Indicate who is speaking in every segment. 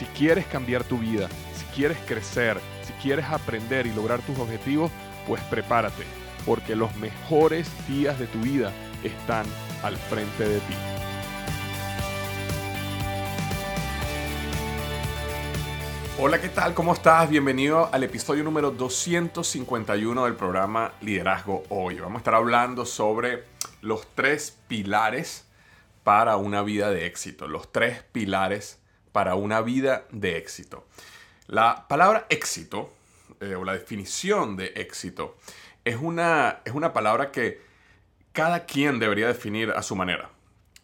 Speaker 1: Si quieres cambiar tu vida, si quieres crecer, si quieres aprender y lograr tus objetivos, pues prepárate, porque los mejores días de tu vida están al frente de ti. Hola, ¿qué tal? ¿Cómo estás? Bienvenido al episodio número 251 del programa Liderazgo Hoy. Vamos a estar hablando sobre los tres pilares para una vida de éxito. Los tres pilares para una vida de éxito. La palabra éxito, eh, o la definición de éxito, es una, es una palabra que cada quien debería definir a su manera.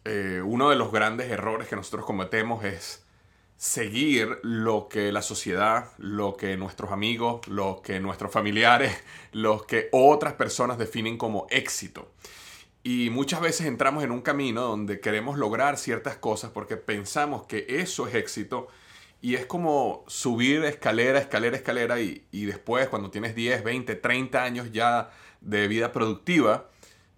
Speaker 1: Eh, uno de los grandes errores que nosotros cometemos es seguir lo que la sociedad, lo que nuestros amigos, lo que nuestros familiares, lo que otras personas definen como éxito. Y muchas veces entramos en un camino donde queremos lograr ciertas cosas porque pensamos que eso es éxito y es como subir escalera, escalera, escalera y, después cuando tienes 10, 20, 30 años ya de vida productiva,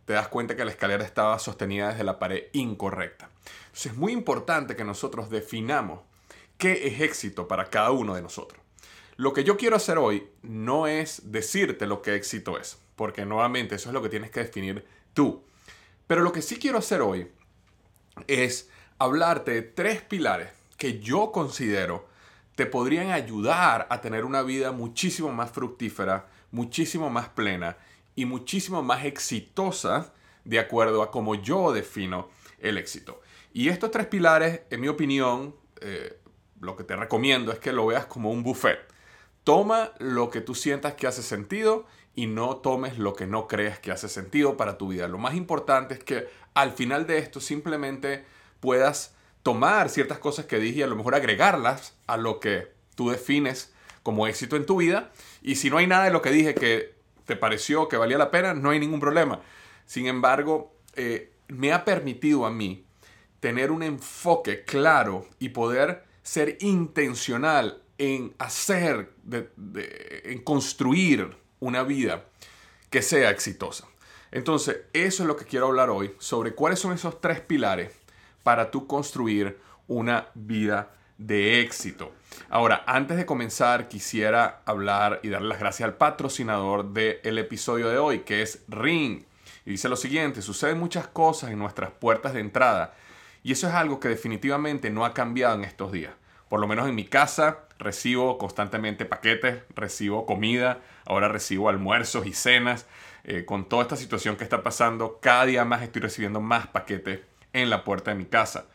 Speaker 1: te das cuenta que la escalera estaba sostenida desde la pared incorrecta. Entonces es muy importante que nosotros definamos qué es éxito para cada uno de nosotros. Lo que yo quiero hacer hoy no es decirte lo que éxito es, porque nuevamente eso es lo que tienes que definir tú. Pero lo que sí quiero hacer hoy es hablarte de tres pilares que yo considero te podrían ayudar a tener una vida muchísimo más fructífera, muchísimo más plena y muchísimo más exitosa de acuerdo a cómo yo defino el éxito. Y estos tres pilares, en mi opinión, eh, lo que te recomiendo es que lo veas como un buffet. Toma lo que tú sientas que hace sentido y no tomes lo que no crees que hace sentido para tu vida. Lo más importante es que al final de esto simplemente puedas tomar ciertas cosas que dije y a lo mejor agregarlas a lo que tú defines como éxito en tu vida. Y si no hay nada de lo que dije que te pareció que valía la pena, no hay ningún problema. Sin embargo, eh, me ha permitido a mí tener un enfoque claro y poder ser intencional en hacer, en construir una vida que sea exitosa. Entonces, eso es lo que quiero hablar hoy, sobre cuáles son esos tres pilares para tú construir una vida de éxito. Ahora, antes de comenzar, quisiera hablar y darle las gracias al patrocinador del episodio de hoy, que es Ring. Y dice lo siguiente, suceden muchas cosas en nuestras puertas de entrada y eso es algo que definitivamente no ha cambiado en estos días. Por lo menos en mi casa recibo constantemente paquetes, recibo comida, ahora recibo almuerzos y cenas. Eh, con toda esta situación que está pasando, cada día más estoy recibiendo más paquetes en la puerta de mi casa.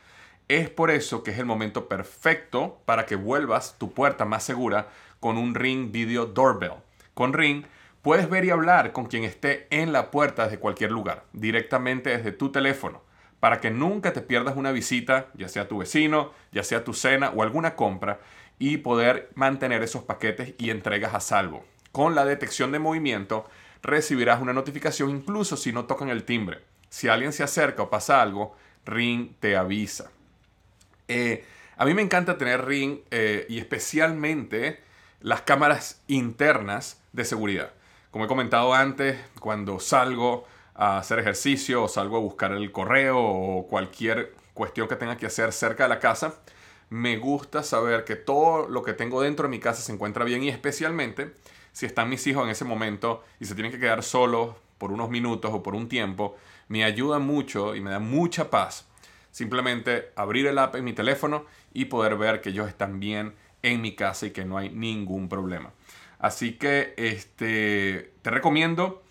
Speaker 1: Es por eso que es el momento perfecto para que vuelvas tu puerta más segura con un Ring Video Doorbell. Con Ring puedes ver y hablar con quien esté en la puerta desde cualquier lugar, directamente desde tu teléfono para que nunca te pierdas una visita, ya sea tu vecino, ya sea tu cena o alguna compra, y poder mantener esos paquetes y entregas a salvo. Con la detección de movimiento, recibirás una notificación incluso si no tocan el timbre. Si alguien se acerca o pasa algo, Ring te avisa. Eh, a mí me encanta tener Ring eh, y especialmente las cámaras internas de seguridad. Como he comentado antes, cuando salgo a hacer ejercicio o salgo a buscar el correo o cualquier cuestión que tenga que hacer cerca de la casa, me gusta saber que todo lo que tengo dentro de mi casa se encuentra bien y especialmente si están mis hijos en ese momento y se tienen que quedar solos por unos minutos o por un tiempo, me ayuda mucho y me da mucha paz simplemente abrir el app en mi teléfono y poder ver que ellos están bien en mi casa y que no hay ningún problema. Así que este, te recomiendo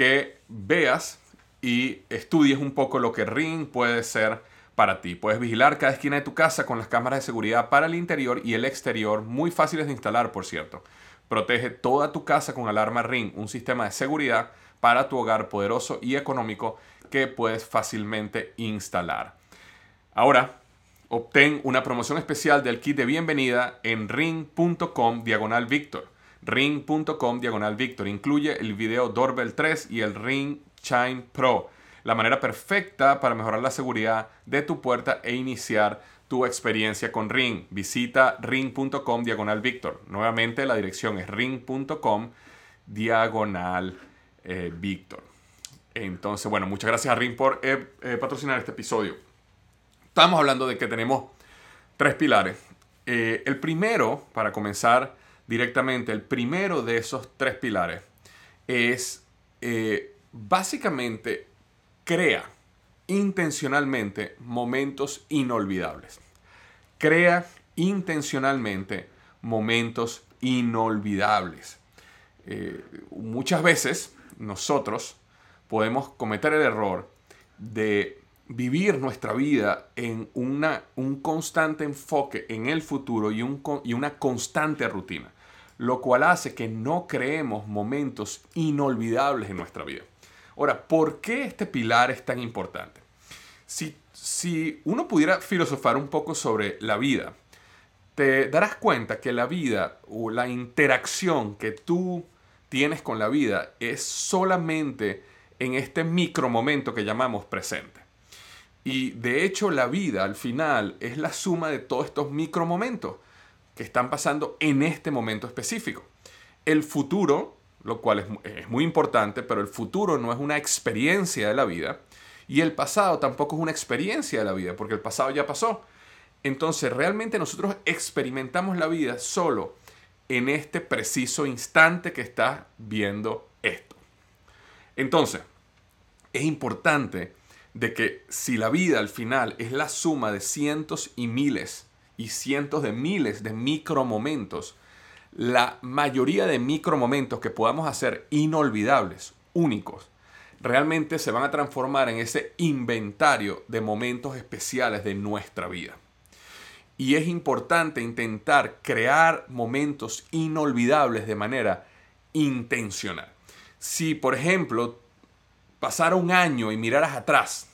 Speaker 1: que veas y estudies un poco lo que Ring puede ser para ti. Puedes vigilar cada esquina de tu casa con las cámaras de seguridad para el interior y el exterior, muy fáciles de instalar, por cierto. Protege toda tu casa con alarma Ring, un sistema de seguridad para tu hogar poderoso y económico que puedes fácilmente instalar. Ahora, obtén una promoción especial del kit de bienvenida en ring.com diagonal Victor. Ring.com diagonal Victor. Incluye el video Doorbell 3 y el Ring Chime Pro. La manera perfecta para mejorar la seguridad de tu puerta e iniciar tu experiencia con Ring. Visita ring.com diagonal Victor. Nuevamente la dirección es ring.com diagonal eh, Victor. Entonces, bueno, muchas gracias a Ring por eh, eh, patrocinar este episodio. Estamos hablando de que tenemos tres pilares. el primero, para comenzar directamente, el primero de esos tres pilares es básicamente crea intencionalmente momentos inolvidables. Crea intencionalmente momentos inolvidables. Eh, muchas veces nosotros podemos cometer el error de vivir nuestra vida en una, un constante enfoque en el futuro y, un, y una constante rutina, lo cual hace que no creemos momentos inolvidables en nuestra vida. Ahora, ¿por qué este pilar es tan importante? Si, si uno pudiera filosofar un poco sobre la vida, te darás cuenta que la vida o la interacción que tú tienes con la vida es solamente en este micro momento que llamamos presente. Y de hecho la vida al final es la suma de todos estos micro momentos que están pasando en este momento específico. El futuro lo cual es, muy importante, pero el futuro no es una experiencia de la vida y el pasado tampoco es una experiencia de la vida, porque el pasado ya pasó. Entonces, realmente nosotros experimentamos la vida solo en este preciso instante que estás viendo esto. Entonces, es importante de que si la vida al final es la suma de cientos y miles y cientos de miles de micromomentos, la mayoría de micromomentos que podamos hacer inolvidables, únicos, realmente se van a transformar en ese inventario de momentos especiales de nuestra vida. Y es importante intentar crear momentos inolvidables de manera intencional. Si, por ejemplo, pasara un año y miraras atrás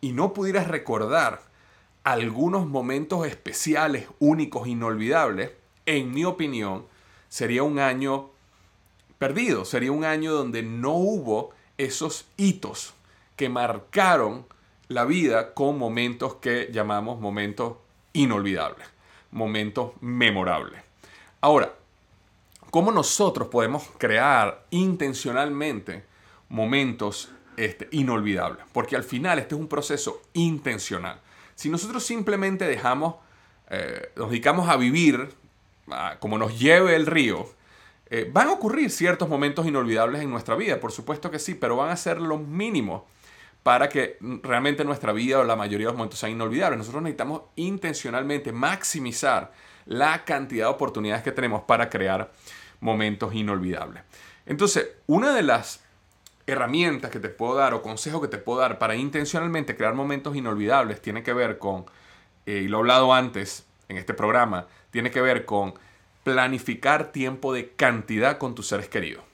Speaker 1: y no pudieras recordar algunos momentos especiales, únicos, inolvidables, en mi opinión, sería un año perdido, sería un año donde no hubo esos hitos que marcaron la vida con momentos que llamamos momentos inolvidables, momentos memorables. Ahora, ¿cómo nosotros podemos crear intencionalmente momentos este, inolvidables? Porque al final este es un proceso intencional. Si nosotros simplemente dejamos, eh, nos dedicamos a vivir como nos lleve el río, eh, van a ocurrir ciertos momentos inolvidables en nuestra vida, por supuesto que sí, pero van a ser lo mínimo para que realmente nuestra vida o la mayoría de los momentos sean inolvidables. Nosotros necesitamos intencionalmente maximizar la cantidad de oportunidades que tenemos para crear momentos inolvidables. Entonces, una de las herramientas que te puedo dar o consejos que te puedo dar para intencionalmente crear momentos inolvidables tiene que ver con, eh, y lo he hablado antes en este programa, tiene que ver con planificar tiempo de cantidad con tus seres queridos.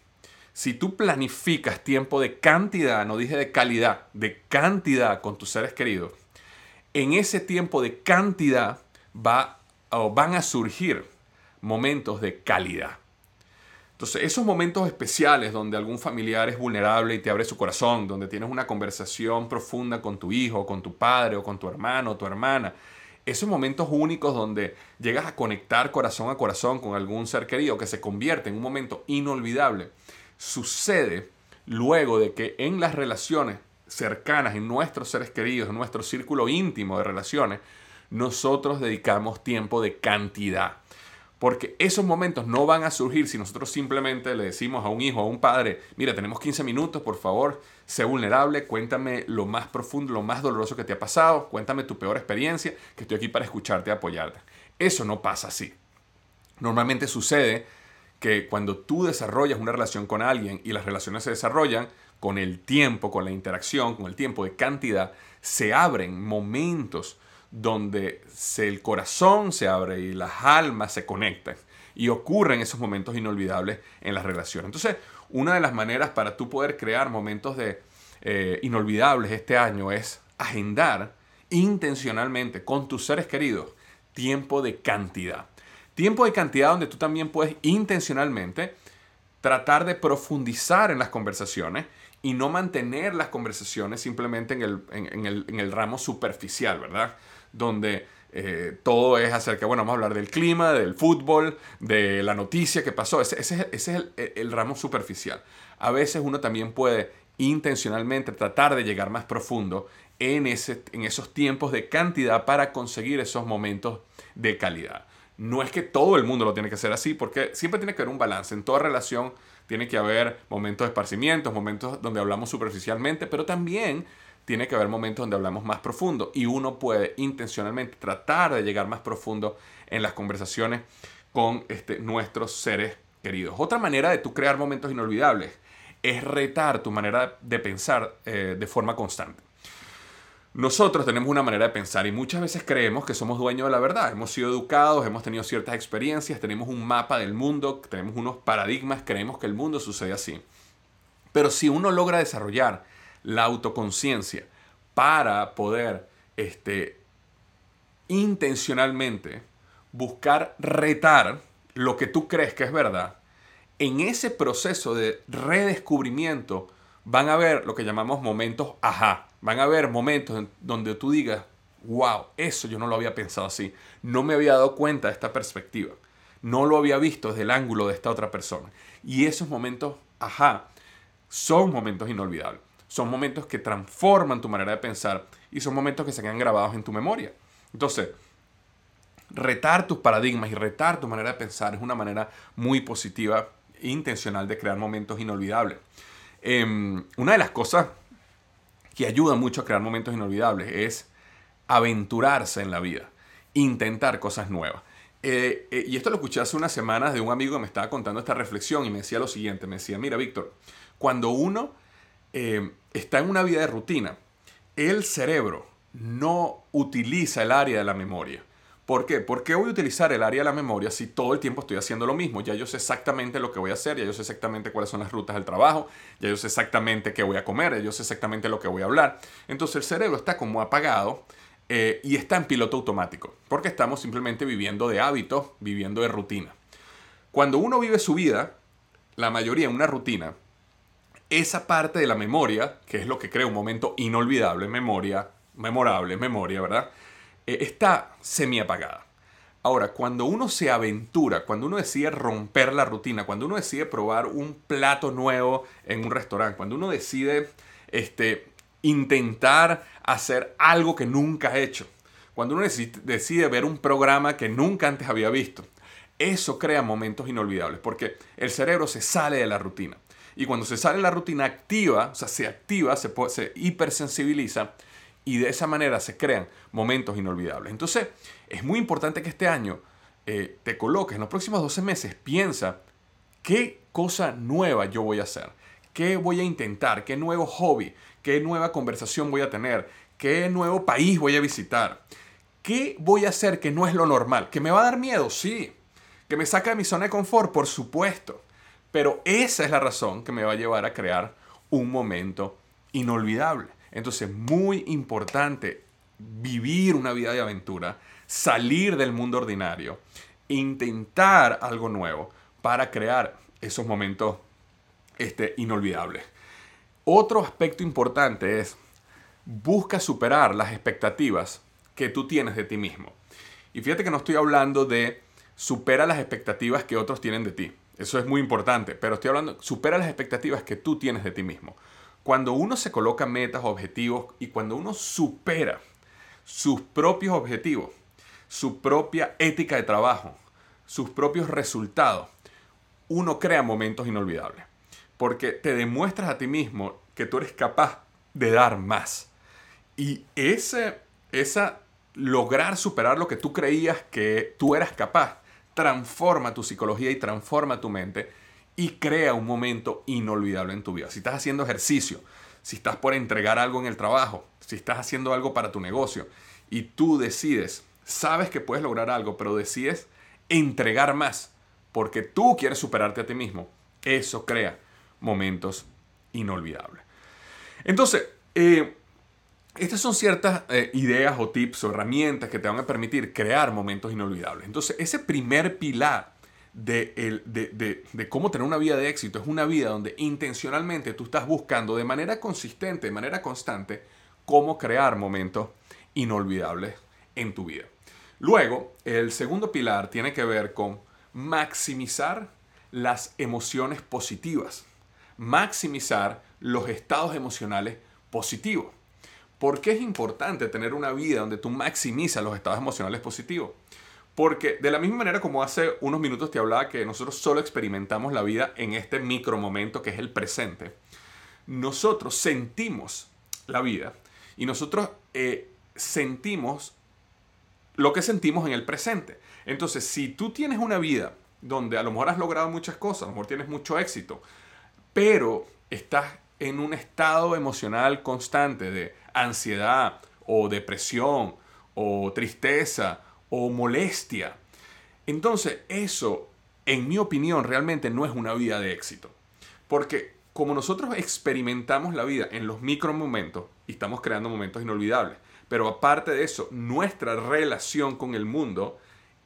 Speaker 1: Si tú planificas tiempo de cantidad, no dije de calidad, de cantidad con tus seres queridos, en ese tiempo de cantidad va, o van a surgir momentos de calidad. Entonces, esos momentos especiales donde algún familiar es vulnerable y te abre su corazón, donde tienes una conversación profunda con tu hijo, con tu padre o con tu hermano o tu hermana, esos momentos únicos donde llegas a conectar corazón a corazón con algún ser querido que se convierte en un momento inolvidable, sucede luego de que en las relaciones cercanas, en nuestros seres queridos, en nuestro círculo íntimo de relaciones, nosotros dedicamos tiempo de cantidad. Porque esos momentos no van a surgir si nosotros simplemente le decimos a un hijo, a un padre, mira, tenemos 15 minutos, por favor, sé vulnerable, cuéntame lo más profundo, lo más doloroso que te ha pasado, cuéntame tu peor experiencia, que estoy aquí para escucharte y apoyarte. Eso no pasa así. Normalmente sucede que cuando tú desarrollas una relación con alguien y las relaciones se desarrollan con el tiempo, con la interacción, con el tiempo de cantidad, se abren momentos donde el corazón se abre y las almas se conectan y ocurren esos momentos inolvidables en las relaciones. Entonces, una de las maneras para tú poder crear momentos de, eh, inolvidables este año es agendar intencionalmente con tus seres queridos tiempo de cantidad. Tiempo de cantidad donde tú también puedes intencionalmente tratar de profundizar en las conversaciones y no mantener las conversaciones simplemente en el, en, el, ramo superficial, ¿verdad? Donde eh, todo es acerca, bueno, vamos a hablar del clima, del fútbol, de la noticia que pasó. Ese, ese, es el, el, ramo superficial. A veces uno también puede intencionalmente tratar de llegar más profundo en, ese, en esos tiempos de cantidad para conseguir esos momentos de calidad. No es que todo el mundo lo tiene que hacer así, porque siempre tiene que haber un balance. En toda relación tiene que haber momentos de esparcimiento, momentos donde hablamos superficialmente, pero también tiene que haber momentos donde hablamos más profundo. Y uno puede intencionalmente tratar de llegar más profundo en las conversaciones con este, nuestros seres queridos. Otra manera de tú crear momentos inolvidables es retar tu manera de pensar eh, de forma constante. Nosotros tenemos una manera de pensar y muchas veces creemos que somos dueños de la verdad. Hemos sido educados, hemos tenido ciertas experiencias, tenemos un mapa del mundo, tenemos unos paradigmas, creemos que el mundo sucede así. Pero si uno logra desarrollar la autoconciencia para poder este, intencionalmente buscar retar lo que tú crees que es verdad, en ese proceso de redescubrimiento van a haber lo que llamamos momentos ajá. Van a haber momentos donde tú digas, wow, eso yo no lo había pensado así. No me había dado cuenta de esta perspectiva. No lo había visto desde el ángulo de esta otra persona. Y esos momentos, ajá, son momentos inolvidables. Son momentos que transforman tu manera de pensar y son momentos que se quedan grabados en tu memoria. Entonces, retar tus paradigmas y retar tu manera de pensar es una manera muy positiva e intencional de crear momentos inolvidables. Em, una de las cosas que ayuda mucho a crear momentos inolvidables es aventurarse en la vida, intentar cosas nuevas. Eh, eh, y esto lo escuché hace unas semanas de un amigo que me estaba contando esta reflexión y me decía lo siguiente, me decía, mira Víctor, cuando uno em, está en una vida de rutina, el cerebro no utiliza el área de la memoria. ¿Por qué? ¿Por qué voy a utilizar el área de la memoria si todo el tiempo estoy haciendo lo mismo? Ya yo sé exactamente lo que voy a hacer, ya yo sé exactamente cuáles son las rutas del trabajo, ya yo sé exactamente qué voy a comer, ya yo sé exactamente lo que voy a hablar. Entonces el cerebro está como apagado eh, y está en piloto automático, porque estamos simplemente viviendo de hábitos, viviendo de rutina. Cuando uno vive su vida, la mayoría en una rutina, esa parte de la memoria, que es lo que crea un momento inolvidable, memoria, memorable, memoria, ¿verdad? Eh, está semi apagada. Ahora, cuando uno se aventura, cuando uno decide romper la rutina, cuando uno decide probar un plato nuevo en un restaurante, cuando uno decide este, intentar hacer algo que nunca ha hecho, cuando uno decide ver un programa que nunca antes había visto, eso crea momentos inolvidables porque el cerebro se sale de la rutina. Y cuando se sale la rutina activa, o sea, se activa, se, se hipersensibiliza y de esa manera se crean momentos inolvidables. Entonces, es muy importante que este año eh, te coloques en los próximos 12 meses, piensa qué cosa nueva yo voy a hacer, qué voy a intentar, qué nuevo hobby, qué nueva conversación voy a tener, qué nuevo país voy a visitar, qué voy a hacer que no es lo normal, que me va a dar miedo, sí, que me saca de mi zona de confort, por supuesto, pero esa es la razón que me va a llevar a crear un momento inolvidable. Entonces, muy importante vivir una vida de aventura, salir del mundo ordinario, intentar algo nuevo para crear esos momentos este, inolvidables. Otro aspecto importante es busca superar las expectativas que tú tienes de ti mismo. Y fíjate que no estoy hablando de supera las expectativas que otros tienen de ti. Eso es muy importante, pero estoy hablando supera las expectativas que tú tienes de ti mismo. Cuando uno se coloca metas, objetivos y cuando uno supera sus propios objetivos, su propia ética de trabajo, sus propios resultados, uno crea momentos inolvidables. Porque te demuestras a ti mismo que tú eres capaz de dar más. Y ese, esa lograr superar lo que tú creías que tú eras capaz, transforma tu psicología y transforma tu mente y crea un momento inolvidable en tu vida. Si estás haciendo ejercicio, si estás por entregar algo en el trabajo, si estás haciendo algo para tu negocio y tú decides, sabes que puedes lograr algo, pero decides entregar más porque tú quieres superarte a ti mismo, eso crea momentos inolvidables. Entonces, eh, estas son ciertas eh, ideas o tips o herramientas que te van a permitir crear momentos inolvidables. Entonces, ese primer pilar de, de, cómo tener una vida de éxito es una vida donde intencionalmente tú estás buscando de manera consistente, de manera constante, cómo crear momentos inolvidables en tu vida. Luego, el segundo pilar tiene que ver con maximizar las emociones positivas, maximizar los estados emocionales positivos. ¿Por qué es importante tener una vida donde tú maximizas los estados emocionales positivos? Porque de la misma manera como hace unos minutos te hablaba que nosotros solo experimentamos la vida en este micro momento que es el presente, nosotros sentimos la vida y nosotros eh, sentimos lo que sentimos en el presente. Entonces, si tú tienes una vida donde a lo mejor has logrado muchas cosas, a lo mejor tienes mucho éxito, pero estás en un estado emocional constante de ansiedad o depresión o tristeza o molestia. Entonces eso, en mi opinión, realmente no es una vida de éxito. Porque como nosotros experimentamos la vida en los micro momentos y estamos creando momentos inolvidables, pero aparte de eso, nuestra relación con el mundo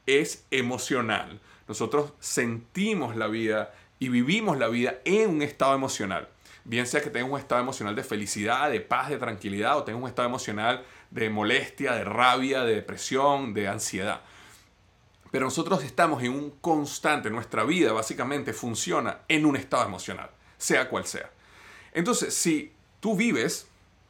Speaker 1: es emocional. Nosotros sentimos la vida y vivimos la vida en un estado emocional bien sea que tengas un estado emocional de felicidad, de paz, de tranquilidad, o tengas un estado emocional de molestia, de rabia, de depresión, de ansiedad. Pero nosotros estamos en un constante, nuestra vida básicamente funciona en un estado emocional, sea cual sea. Entonces, si tú vives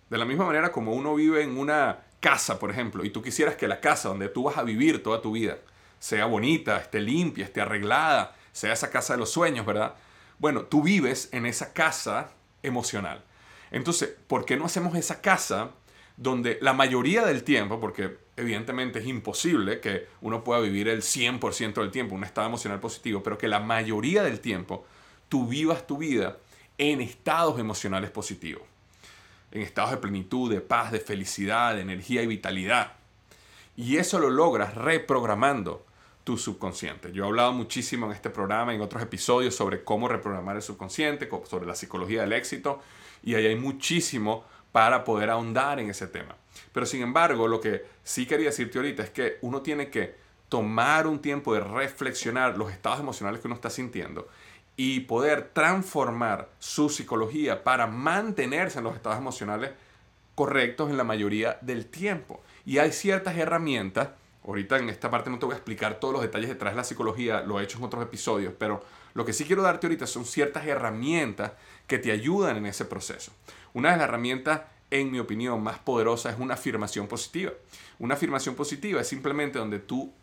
Speaker 1: de la misma manera como uno vive en una casa, por ejemplo, y tú quisieras que la casa donde tú vas a vivir toda tu vida sea bonita, esté limpia, esté arreglada, sea esa casa de los sueños, ¿verdad? Bueno, tú vives en esa casa emocional. Entonces, ¿por qué no hacemos esa casa donde la mayoría del tiempo, porque evidentemente es imposible que uno pueda vivir el 100% del tiempo un estado emocional positivo, pero que la mayoría del tiempo tú vivas tu vida en estados emocionales positivos, en estados de plenitud, de paz, de felicidad, de energía y vitalidad. Y eso lo logras reprogramando tu subconsciente. Yo he hablado muchísimo en este programa, en otros episodios, sobre cómo reprogramar el subconsciente, sobre la psicología del éxito, y ahí hay muchísimo para poder ahondar en ese tema. Pero sin embargo, lo que sí quería decirte ahorita es que uno tiene que tomar un tiempo de reflexionar los estados emocionales que uno está sintiendo y poder transformar su psicología para mantenerse en los estados emocionales correctos en la mayoría del tiempo. Y hay ciertas herramientas Ahorita en esta parte no te voy a explicar todos los detalles detrás de la psicología, lo he hecho en otros episodios, pero lo que sí quiero darte ahorita son ciertas herramientas que te ayudan en ese proceso. Una de las herramientas, en mi opinión, más poderosa es una afirmación positiva. Una afirmación positiva es simplemente donde tú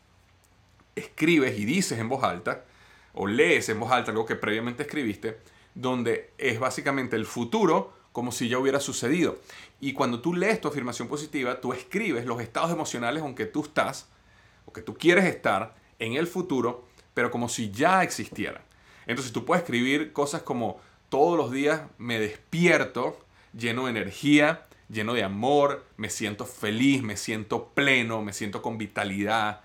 Speaker 1: escribes y dices en voz alta, o lees en voz alta algo que previamente escribiste, donde es básicamente el futuro como si ya hubiera sucedido. Y cuando tú lees tu afirmación positiva, tú escribes los estados emocionales en que tú estás o que tú quieres estar en el futuro, pero como si ya existieran. Entonces tú puedes escribir cosas como todos los días me despierto lleno de energía, lleno de amor, me siento feliz, me siento pleno, me siento con vitalidad.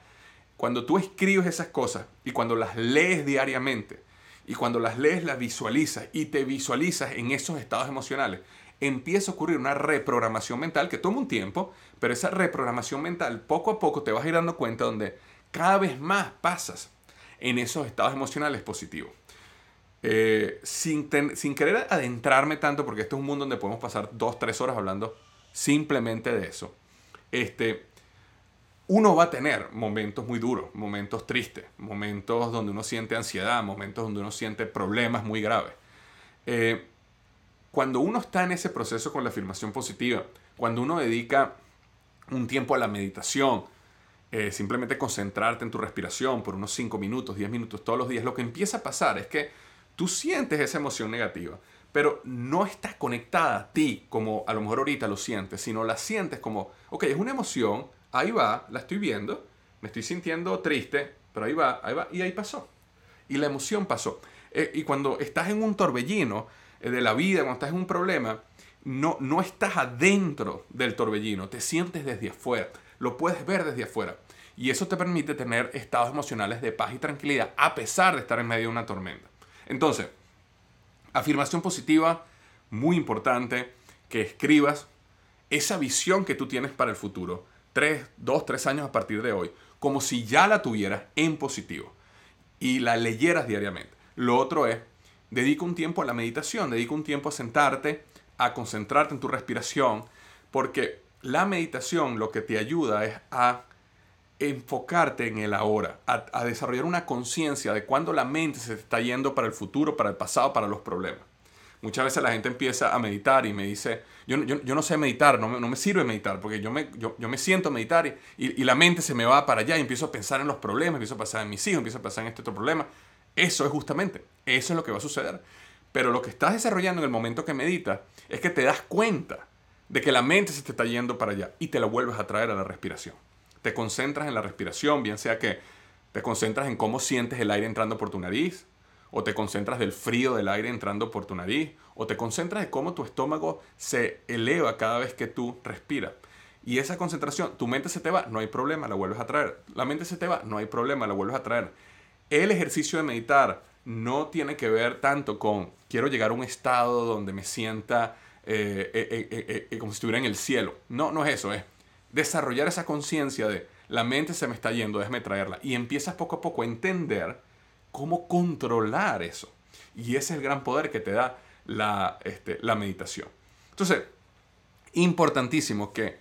Speaker 1: Cuando tú escribes esas cosas y cuando las lees diariamente y cuando las lees las visualizas y te visualizas en esos estados emocionales, empieza a ocurrir una reprogramación mental que toma un tiempo, pero esa reprogramación mental poco a poco te vas a ir dando cuenta donde cada vez más pasas en esos estados emocionales positivos. Eh, sin, querer adentrarme tanto, porque este es un mundo donde podemos pasar dos, tres horas hablando simplemente de eso, este, uno va a tener momentos muy duros, momentos tristes, momentos donde uno siente ansiedad, momentos donde uno siente problemas muy graves. Eh, cuando uno está en ese proceso con la afirmación positiva, cuando uno dedica un tiempo a la meditación, eh, simplemente concentrarte en tu respiración por unos 5 minutos, 10 minutos todos los días, lo que empieza a pasar es que tú sientes esa emoción negativa, pero no está conectada a ti como a lo mejor ahorita lo sientes, sino la sientes como, ok, es una emoción, ahí va, la estoy viendo, me estoy sintiendo triste, pero ahí va, ahí va, y ahí pasó. Y la emoción pasó. Eh, y cuando estás en un torbellino, de la vida, cuando estás en un problema, no, no estás adentro del torbellino, te sientes desde afuera, lo puedes ver desde afuera. Y eso te permite tener estados emocionales de paz y tranquilidad a pesar de estar en medio de una tormenta. Entonces, afirmación positiva, muy importante, que escribas esa visión que tú tienes para el futuro, tres, dos, tres años a partir de hoy, como si ya la tuvieras en positivo y la leyeras diariamente. Lo otro es, dedica un tiempo a la meditación, dedica un tiempo a sentarte, a concentrarte en tu respiración, porque la meditación lo que te ayuda es a enfocarte en el ahora, a, desarrollar una conciencia de cuando la mente se está yendo para el futuro, para el pasado, para los problemas. Muchas veces la gente empieza a meditar y me dice, yo, no sé meditar, no me, no me, sirve meditar, porque yo me, yo, me siento a meditar y, y, la mente se me va para allá y empiezo a pensar en los problemas, empiezo a pensar en mis hijos, empiezo a pensar en este otro problema. Eso es justamente, eso es lo que va a suceder. Pero lo que estás desarrollando en el momento que meditas es que te das cuenta de que la mente se te está yendo para allá y te la vuelves a traer a la respiración te concentras en la respiración, bien sea que te concentras en cómo sientes el aire entrando por tu nariz, o te concentras del frío del aire entrando por tu nariz, o te concentras en cómo tu estómago se eleva cada vez que tú respiras. Y esa concentración, tu mente se te va, no hay problema, la vuelves a traer. La mente se te va, no hay problema, la vuelves a traer. El ejercicio de meditar no tiene que ver tanto con quiero llegar a un estado donde me sienta eh, eh, eh, como si estuviera en el cielo. No, no es eso, es desarrollar esa conciencia de la mente se me está yendo, déjame traerla. Y empiezas poco a poco a entender cómo controlar eso. Y ese es el gran poder que te da la, este, la meditación. Entonces, importantísimo que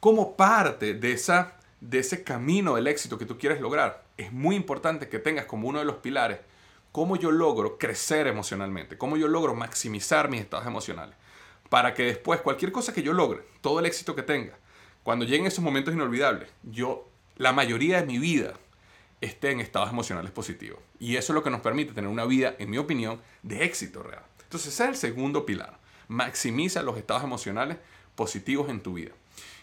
Speaker 1: como parte de, esa, de ese camino del éxito que tú quieres lograr, es muy importante que tengas como uno de los pilares cómo yo logro crecer emocionalmente, cómo yo logro maximizar mis estados emocionales, para que después cualquier cosa que yo logre, todo el éxito que tenga, cuando lleguen esos momentos inolvidables, yo la mayoría de mi vida esté en estados emocionales positivos. Y eso es lo que nos permite tener una vida, en mi opinión, de éxito real. Entonces, ese es el segundo pilar. Maximiza los estados emocionales positivos en tu vida.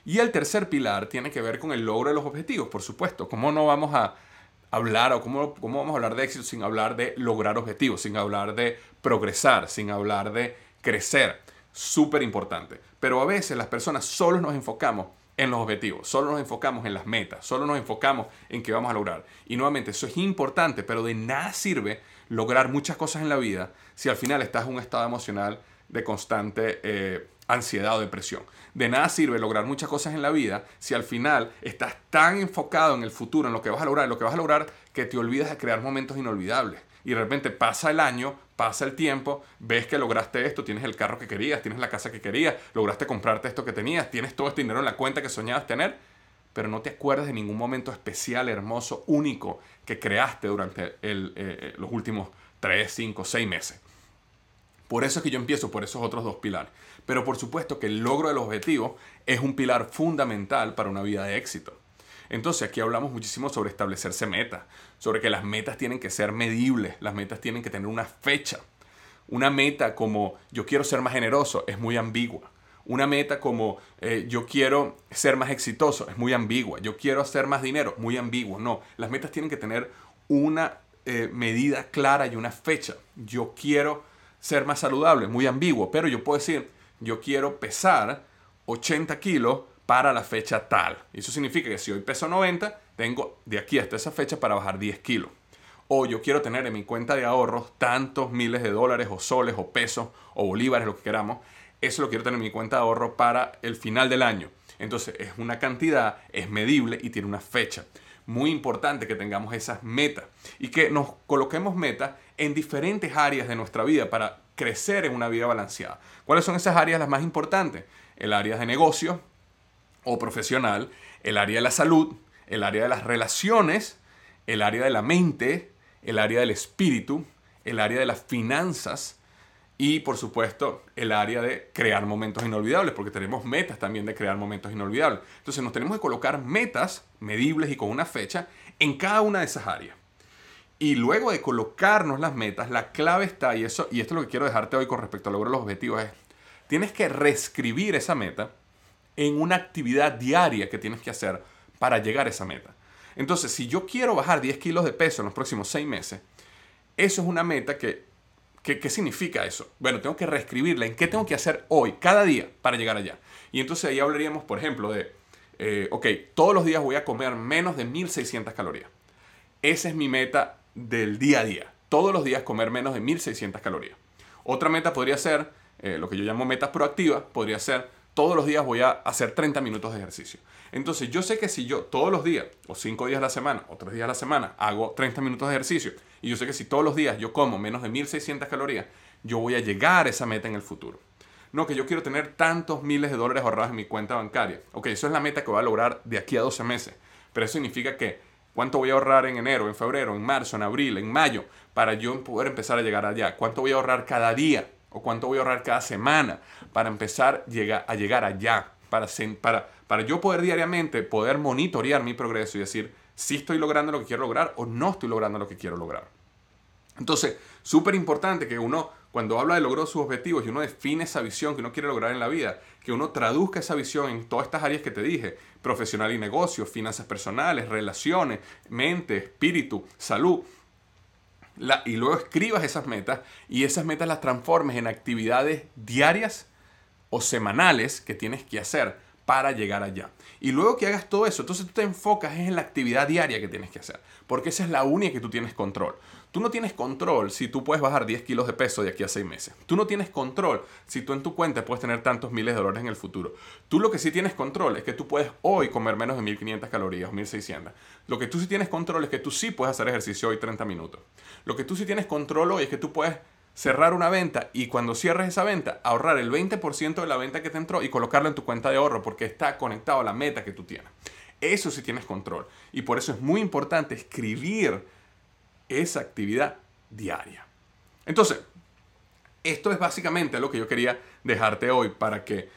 Speaker 1: Y el tercer pilar tiene que ver con el logro de los objetivos, por supuesto. ¿Cómo no vamos a hablar o cómo, cómo vamos a hablar de éxito sin hablar de lograr objetivos, sin hablar de progresar, sin hablar de crecer? Súper importante. Pero a veces las personas solo nos enfocamos en los objetivos, solo nos enfocamos en las metas, solo nos enfocamos en qué vamos a lograr. Y nuevamente, eso es importante, pero de nada sirve lograr muchas cosas en la vida si al final estás en un estado emocional de constante eh, ansiedad o depresión. De nada sirve lograr muchas cosas en la vida si al final estás tan enfocado en el futuro, en lo que vas a lograr, en lo que vas a lograr, que te olvidas de crear momentos inolvidables y de repente pasa el año, pasa el tiempo, ves que lograste esto, tienes el carro que querías, tienes la casa que querías, lograste comprarte esto que tenías, tienes todo este dinero en la cuenta que soñabas tener, pero no te acuerdas de ningún momento especial, hermoso, único que creaste durante eh, eh, los últimos 3, 5, 6 meses. Por eso es que yo empiezo por esos otros dos pilares. Pero por supuesto que el logro de los objetivos es un pilar fundamental para una vida de éxito. Entonces aquí hablamos muchísimo sobre establecerse metas, sobre que las metas tienen que ser medibles, las metas tienen que tener una fecha. Una meta como yo quiero ser más generoso es muy ambigua. Una meta como eh, yo quiero ser más exitoso es muy ambigua. Yo quiero hacer más dinero, muy ambiguo. No, las metas tienen que tener una eh, medida clara y una fecha. Yo quiero ser más saludable, muy ambiguo. Pero yo puedo decir, yo quiero pesar 80 kilos para la fecha tal. Eso significa que si hoy peso 90, tengo de aquí hasta esa fecha para bajar 10 kilos. O yo quiero tener en mi cuenta de ahorros tantos miles de dólares o soles o pesos o bolívares, lo que queramos. Eso lo quiero tener en mi cuenta de ahorro para el final del año. Entonces es una cantidad, es medible y tiene una fecha. Muy importante que tengamos esas metas y que nos coloquemos metas en diferentes áreas de nuestra vida para crecer en una vida balanceada. ¿Cuáles son esas áreas las más importantes? El área de negocio, o profesional, el área de la salud, el área de las relaciones, el área de la mente, el área del espíritu, el área de las finanzas y por supuesto el área de crear momentos inolvidables, porque tenemos metas también de crear momentos inolvidables. Entonces nos tenemos que colocar metas medibles y con una fecha en cada una de esas áreas. Y luego de colocarnos las metas, la clave está, y, eso, y esto es lo que quiero dejarte hoy con respecto al logro de los objetivos, es, tienes que reescribir esa meta en una actividad diaria que tienes que hacer para llegar a esa meta. Entonces, si yo quiero bajar 10 kilos de peso en los próximos 6 meses, eso es una meta que, ¿qué significa eso? Bueno, tengo que reescribirla en qué tengo que hacer hoy, cada día, para llegar allá. Y entonces ahí hablaríamos, por ejemplo, de, eh, ok, todos los días voy a comer menos de 1600 calorías. Esa es mi meta del día a día. Todos los días comer menos de 1600 calorías. Otra meta podría ser, eh, lo que yo llamo meta proactiva, podría ser todos los días voy a hacer 30 minutos de ejercicio. Entonces yo sé que si yo todos los días, o 5 días a la semana, o 3 días a la semana, hago 30 minutos de ejercicio, y yo sé que si todos los días yo como menos de 1600 calorías, yo voy a llegar a esa meta en el futuro. No, que yo quiero tener tantos miles de dólares ahorrados en mi cuenta bancaria. Ok, eso es la meta que voy a lograr de aquí a 12 meses. Pero eso significa que cuánto voy a ahorrar en enero, en febrero, en marzo, en abril, en mayo, para yo poder empezar a llegar allá. Cuánto voy a ahorrar cada día o cuánto voy a ahorrar cada semana para empezar a llegar allá. Para, para, para yo poder diariamente poder monitorear mi progreso y decir si estoy logrando lo que quiero lograr o no estoy logrando lo que quiero lograr. Entonces, súper importante que uno cuando habla de lograr sus objetivos y uno define esa visión que uno quiere lograr en la vida, que uno traduzca esa visión en todas estas áreas que te dije, profesional y negocio, finanzas personales, relaciones, mente, espíritu, salud, y luego escribas esas metas y esas metas las transformes en actividades diarias o semanales que tienes que hacer para llegar allá. Y luego que hagas todo eso, entonces tú te enfocas en la actividad diaria que tienes que hacer, porque esa es la única que tú tienes control. Tú no tienes control si tú puedes bajar 10 kilos de peso de aquí a 6 meses. Tú no tienes control si tú en tu cuenta puedes tener tantos miles de dólares en el futuro. Tú lo que sí tienes control es que tú puedes hoy comer menos de 1500 calorías, 1600. Lo que tú sí tienes control es que tú sí puedes hacer ejercicio hoy 30 minutos. Lo que tú sí tienes control hoy es que tú puedes cerrar una venta y cuando cierres esa venta, ahorrar el 20% de la venta que te entró y colocarlo en tu cuenta de ahorro porque está conectado a la meta que tú tienes. Eso sí tienes control. Y por eso es muy importante escribir esa actividad diaria. Entonces, esto es básicamente lo que yo quería dejarte hoy para que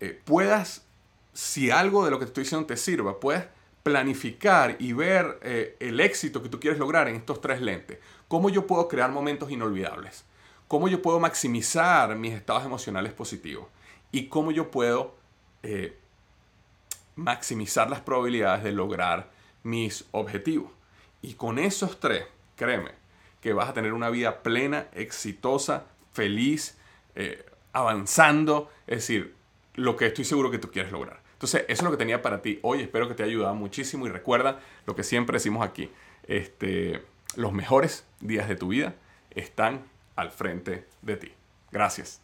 Speaker 1: eh, puedas, si algo de lo que te estoy diciendo te sirva, puedas planificar y ver eh, el éxito que tú quieres lograr en estos tres lentes. ¿Cómo yo puedo crear momentos inolvidables? ¿Cómo yo puedo maximizar mis estados emocionales positivos? ¿Y cómo yo puedo eh, maximizar las probabilidades de lograr mis objetivos? Y con esos tres, créeme, que vas a tener una vida plena, exitosa, feliz, eh, avanzando, es decir, lo que estoy seguro que tú quieres lograr. Entonces, eso es lo que tenía para ti hoy. Espero que te haya ayudado muchísimo y recuerda lo que siempre decimos aquí. Este, los mejores días de tu vida están al frente de ti. Gracias.